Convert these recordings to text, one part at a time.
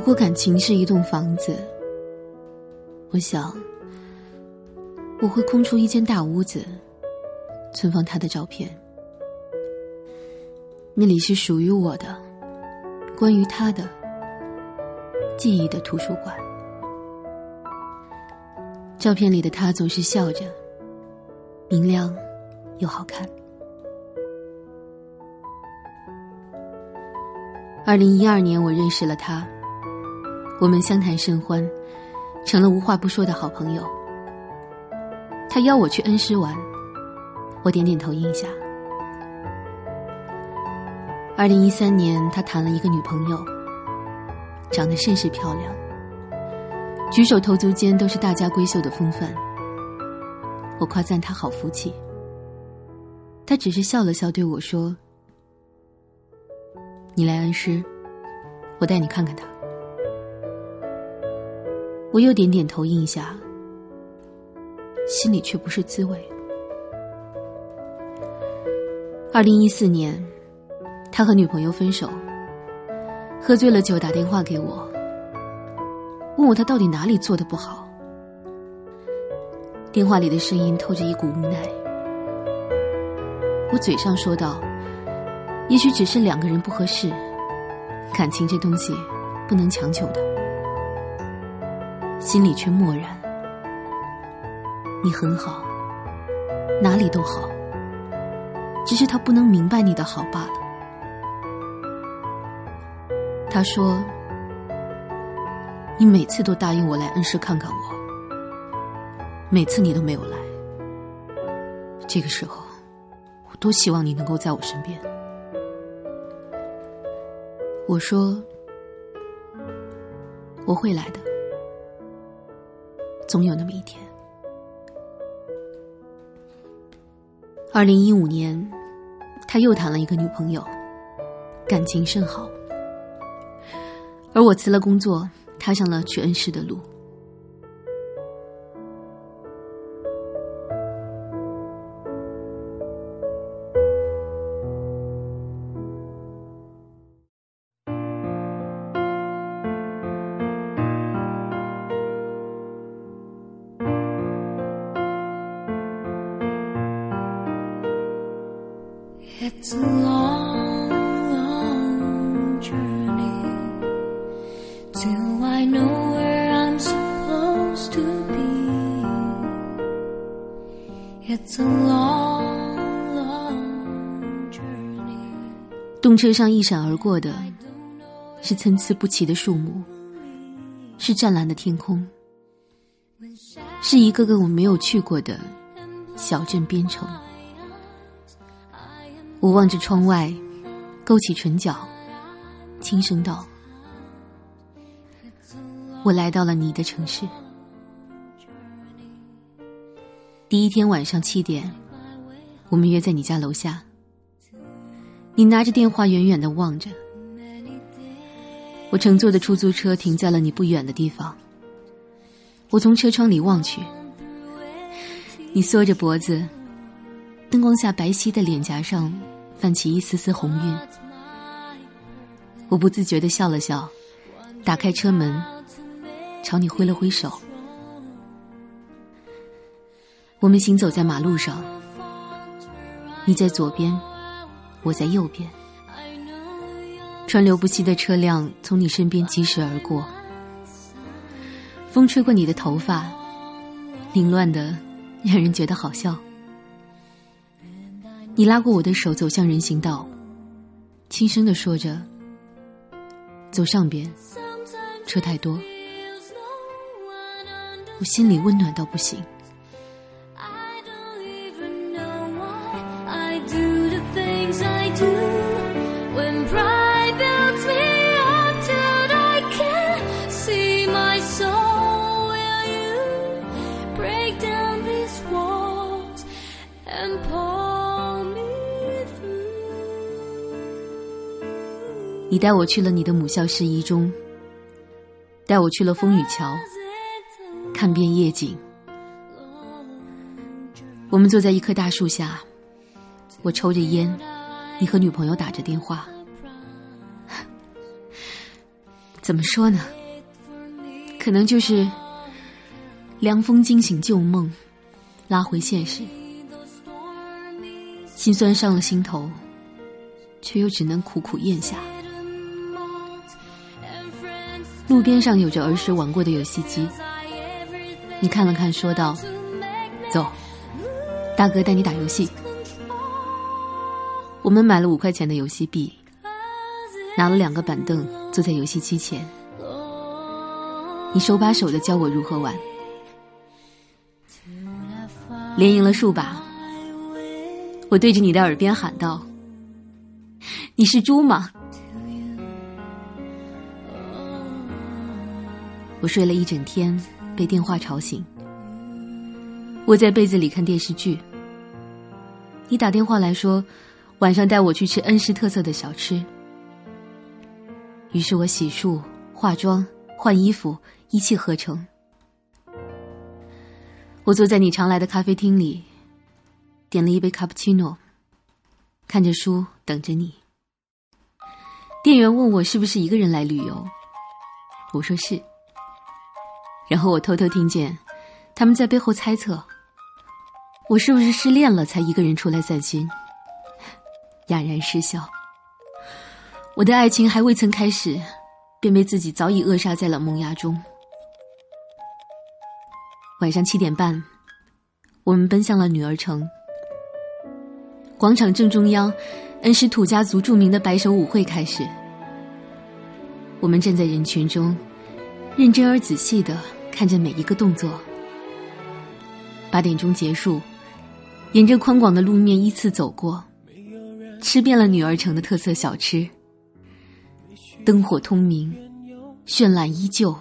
如果感情是一栋房子，我想我会空出一间大屋子，存放他的照片。那里是属于我的，关于他的记忆的图书馆。照片里的他总是笑着，明亮又好看。二零一二年，我认识了他。我们相谈甚欢，成了无话不说的好朋友。他邀我去恩施玩，我点点头应下。二零一三年，他谈了一个女朋友，长得甚是漂亮，举手投足间都是大家闺秀的风范。我夸赞他好福气，他只是笑了笑对我说：“你来恩施，我带你看看他。”我又点点头应下，心里却不是滋味。二零一四年，他和女朋友分手，喝醉了酒打电话给我，问我他到底哪里做的不好。电话里的声音透着一股无奈。我嘴上说道：“也许只是两个人不合适，感情这东西不能强求的。”心里却默然。你很好，哪里都好，只是他不能明白你的好罢了。他说：“你每次都答应我来恩施看看我，每次你都没有来。这个时候，我多希望你能够在我身边。”我说：“我会来的。”总有那么一天。二零一五年，他又谈了一个女朋友，感情甚好。而我辞了工作，踏上了去恩施的路。Till I know where I'm supposed to be. It's a long, long journey. 动车上一闪而过的，是参差不齐的树木，是湛蓝的天空，是一个个我没有去过的小镇边城。我望着窗外，勾起唇角，轻声道：“我来到了你的城市。”第一天晚上七点，我们约在你家楼下。你拿着电话，远远的望着。我乘坐的出租车停在了你不远的地方。我从车窗里望去，你缩着脖子，灯光下白皙的脸颊上。泛起一丝丝红晕，我不自觉的笑了笑，打开车门，朝你挥了挥手。我们行走在马路上，你在左边，我在右边，川流不息的车辆从你身边疾驶而过，风吹过你的头发，凌乱的让人觉得好笑。你拉过我的手走向人行道，轻声的说着：“走上边，车太多。”我心里温暖到不行。你带我去了你的母校市一中，带我去了风雨桥，看遍夜景。我们坐在一棵大树下，我抽着烟，你和女朋友打着电话。怎么说呢？可能就是凉风惊醒旧梦，拉回现实，心酸上了心头，却又只能苦苦咽下。路边上有着儿时玩过的游戏机，你看了看，说道：“走，大哥带你打游戏。”我们买了五块钱的游戏币，拿了两个板凳，坐在游戏机前。你手把手的教我如何玩，连赢了数把。我对着你的耳边喊道：“你是猪吗？”我睡了一整天，被电话吵醒。我在被子里看电视剧。你打电话来说，晚上带我去吃恩施特色的小吃。于是我洗漱、化妆、换衣服，一气呵成。我坐在你常来的咖啡厅里，点了一杯卡布奇诺，看着书等着你。店员问我是不是一个人来旅游，我说是。然后我偷偷听见，他们在背后猜测，我是不是失恋了才一个人出来散心。哑然失笑。我的爱情还未曾开始，便被自己早已扼杀在了萌芽中。晚上七点半，我们奔向了女儿城。广场正中央，恩施土家族著名的白手舞会开始。我们站在人群中，认真而仔细的。看着每一个动作。八点钟结束，沿着宽广的路面依次走过，吃遍了女儿城的特色小吃。灯火通明，绚烂依旧。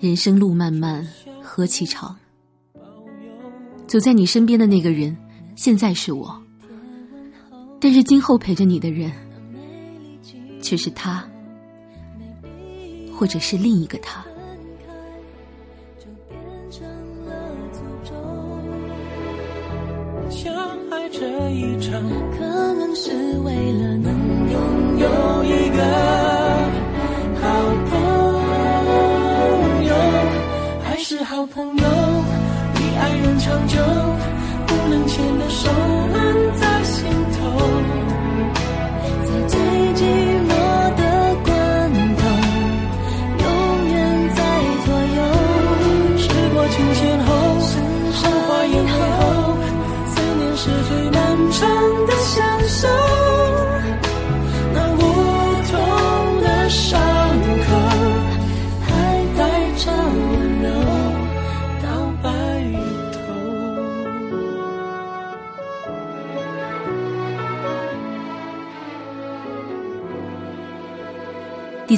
人生路漫漫，何其长。走在你身边的那个人，现在是我，但是今后陪着你的人，却是他。或者是另一个他。相爱这一场，可能是为了能拥有一个好朋友，还是好朋友，比爱人长久，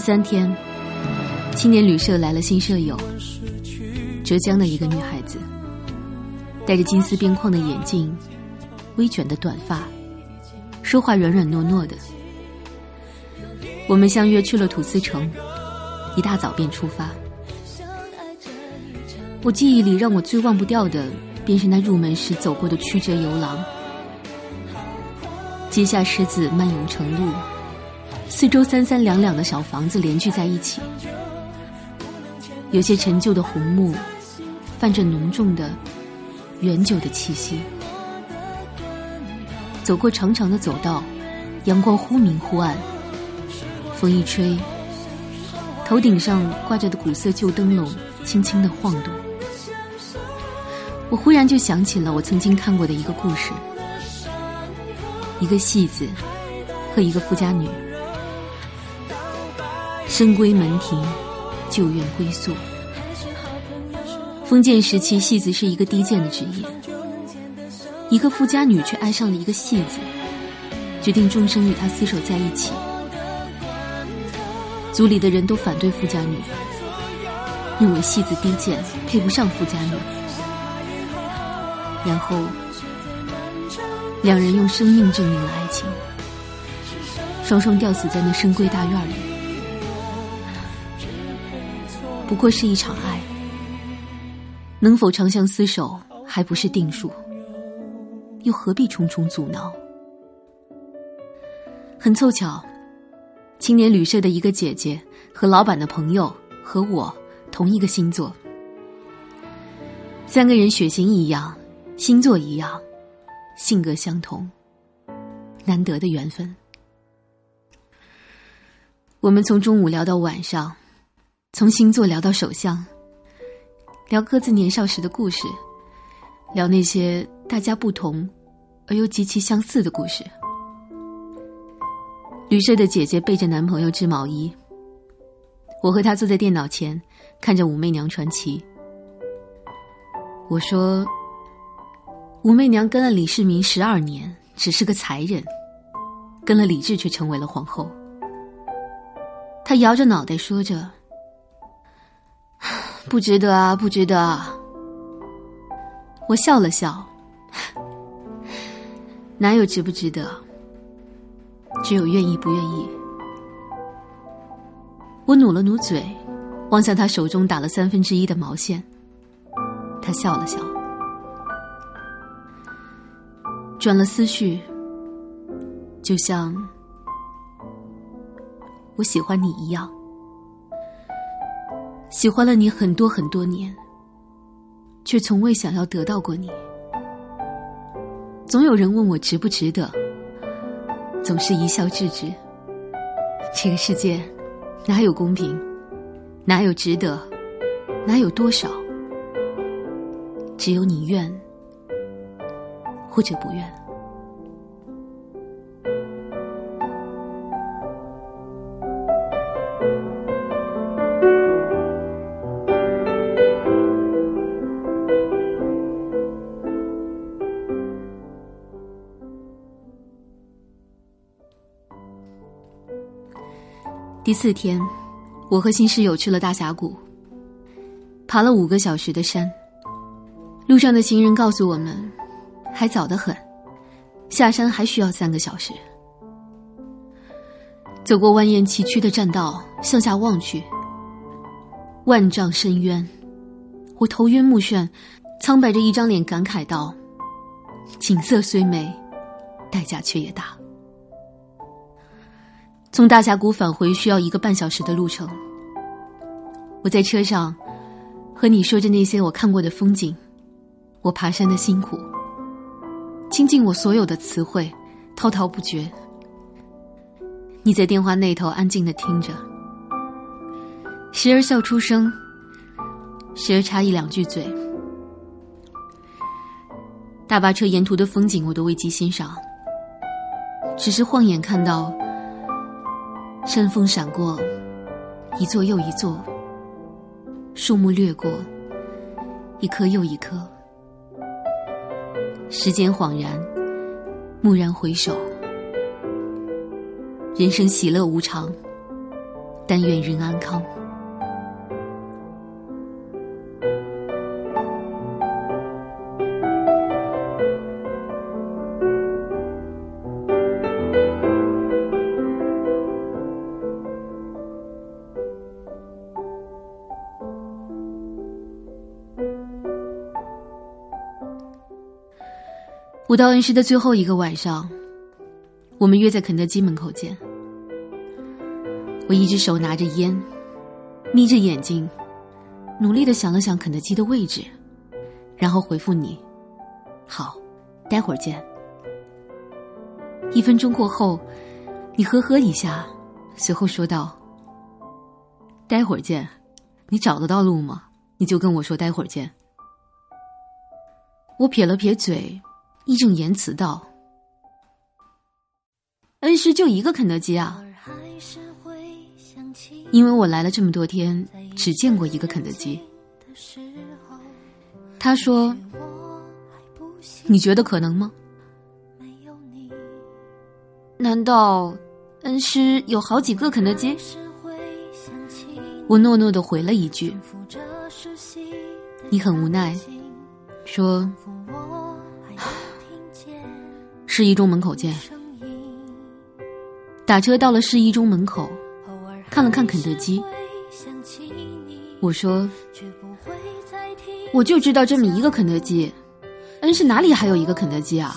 三天，青年旅社来了新舍友，浙江的一个女孩子，戴着金丝边框的眼镜，微卷的短发，说话软软糯糯的。我们相约去了土司城，一大早便出发。我记忆里让我最忘不掉的，便是那入门时走过的曲折游廊，阶下狮子漫游成路。四周三三两两的小房子连聚在一起，有些陈旧的红木，泛着浓重的远久的气息。走过长长的走道，阳光忽明忽暗，风一吹，头顶上挂着的古色旧灯笼轻轻的晃动。我忽然就想起了我曾经看过的一个故事：一个戏子和一个富家女，深闺门庭，旧院归宿。封建时期，戏子是一个低贱的职业，一个富家女却爱上了一个戏子，决定终生与他厮守在一起。族里的人都反对富家女，认为戏子低贱，配不上富家女。然后，两人用生命证明了爱情，双双吊死在那深闺大院里。不过是一场爱，能否长相厮守还不是定数，又何必重重阻挠？很凑巧，青年旅社的一个姐姐和老板的朋友和我同一个星座，三个人血型一样。星座一样，性格相同，难得的缘分。我们从中午聊到晚上，从星座聊到手相，聊各自年少时的故事，聊那些大家不同而又极其相似的故事。旅社的姐姐背着男朋友织毛衣，我和她坐在电脑前看着《武媚娘传奇》。我说。武媚娘跟了李世民十二年，只是个才人；跟了李治，却成为了皇后。她摇着脑袋说着：“不值得啊，不值得。”啊。”我笑了笑：“ 哪有值不值得？只有愿意不愿意。”我努了努嘴，望向他手中打了三分之一的毛线。他笑了笑。转了思绪，就像我喜欢你一样，喜欢了你很多很多年，却从未想要得到过你。总有人问我值不值得，总是一笑置之。这个世界哪有公平，哪有值得，哪有多少？只有你愿。或者不愿。四天，我和新室友去了大峡谷，爬了五个小时的山。路上的行人告诉我们。还早得很，下山还需要三个小时。走过蜿蜒崎岖的栈道，向下望去，万丈深渊，我头晕目眩，苍白着一张脸，感慨道：“景色虽美，代价却也大。”从大峡谷返回需要一个半小时的路程。我在车上和你说着那些我看过的风景，我爬山的辛苦。倾尽我所有的词汇，滔滔不绝。你在电话那头安静的听着，时而笑出声，时而插一两句嘴。大巴车沿途的风景我都未及欣赏，只是晃眼看到山峰闪过，一座又一座，树木掠过，一棵又一棵。时间恍然，蓦然回首，人生喜乐无常，但愿人安康。武道恩师的最后一个晚上，我们约在肯德基门口见。我一只手拿着烟，眯着眼睛，努力的想了想肯德基的位置，然后回复你：“好，待会儿见。”一分钟过后，你呵呵一下，随后说道：“待会儿见。你找得到路吗？你就跟我说待会儿见。”我撇了撇嘴，义正言辞道：“恩师就一个肯德基啊。”因为我来了这么多天，只见过一个肯德基。他说：“你觉得可能吗？难道恩师有好几个肯德基？”我诺诺的回了一句：“你很无奈，说市一中门口见。”打车到了市一中门口，看了看肯德基，我说。我就知道这么一个肯德基，恩是哪里还有一个肯德基啊？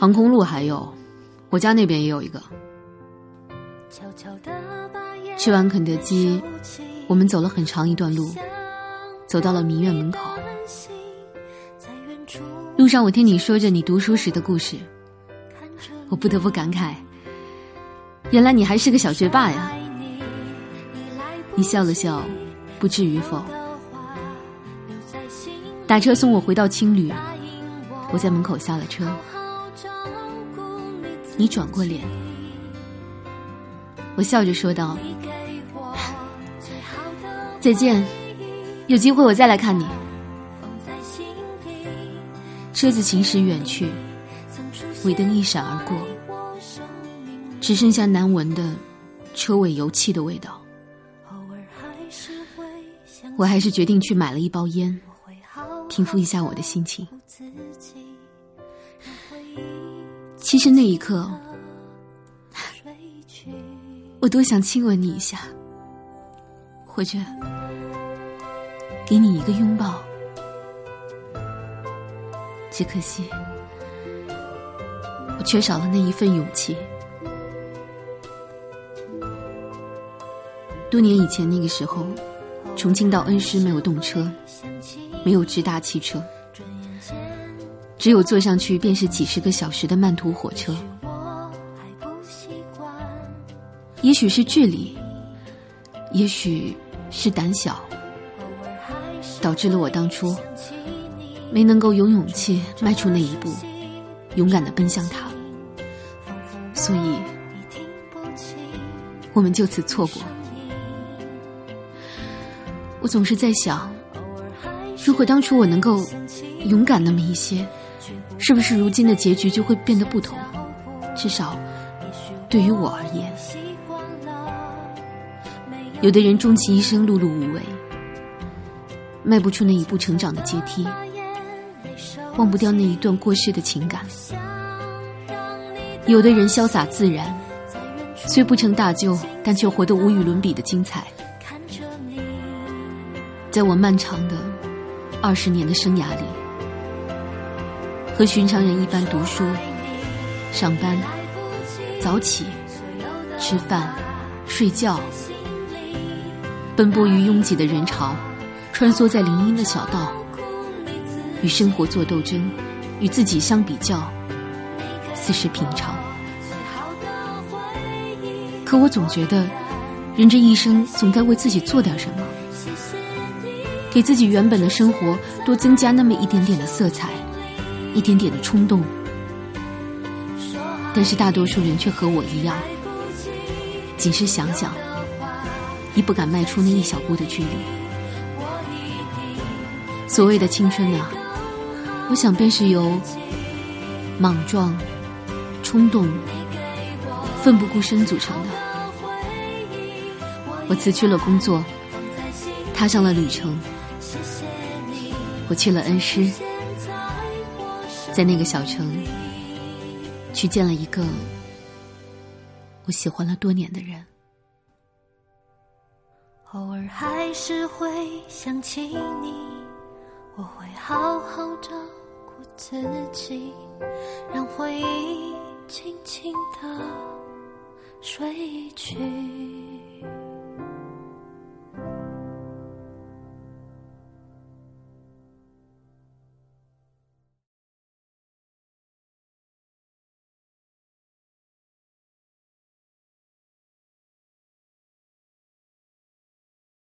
航空路还有，我家那边也有一个。吃完肯德基，我们走了很长一段路，走到了民院门口。路上我听你说着你读书时的故事，我不得不感慨，原来你还是个小学霸呀。你笑了笑，不至于否？打车送我回到青旅，我在门口下了车。你转过脸，我笑着说道：“ 再见，有机会我再来看你。”车子行驶远去，尾灯一闪而过，只剩下难闻的车尾油漆的味道。我还是决定去买了一包烟。平复一下我的心情。其实那一刻，我多想亲吻你一下，或者给你一个拥抱。只可惜，我缺少了那一份勇气。多年以前那个时候，重庆到恩施没有动车。没有直达汽车，只有坐上去便是几十个小时的慢途火车。也许是距离，也许是胆小，导致了我当初没能够有勇气迈出那一步，勇敢的奔向他。所以，我们就此错过。我总是在想。如果当初我能够勇敢那么一些，是不是如今的结局就会变得不同？至少对于我而言，有的人终其一生碌碌无为，迈不出那一步成长的阶梯，忘不掉那一段过世的情感；有的人潇洒自然，虽不成大就，但却活得无与伦比的精彩。在我漫长的。二十年的生涯里，和寻常人一般读书、上班、早起、吃饭、睡觉，奔波于拥挤的人潮，穿梭在林荫的小道，与生活做斗争，与自己相比较，似是平常。可我总觉得，人这一生总该为自己做点什么。给自己原本的生活多增加那么一点点的色彩，一点点的冲动。但是大多数人却和我一样，仅是想想，亦不敢迈出那一小步的距离。所谓的青春啊，我想便是由莽撞、冲动、奋不顾身组成的。我辞去了工作，踏上了旅程。我去了恩施，在那个小城，去见了一个我喜欢了多年的人。偶尔还是会想起你，我会好好照顾自己，让回忆轻轻地睡去。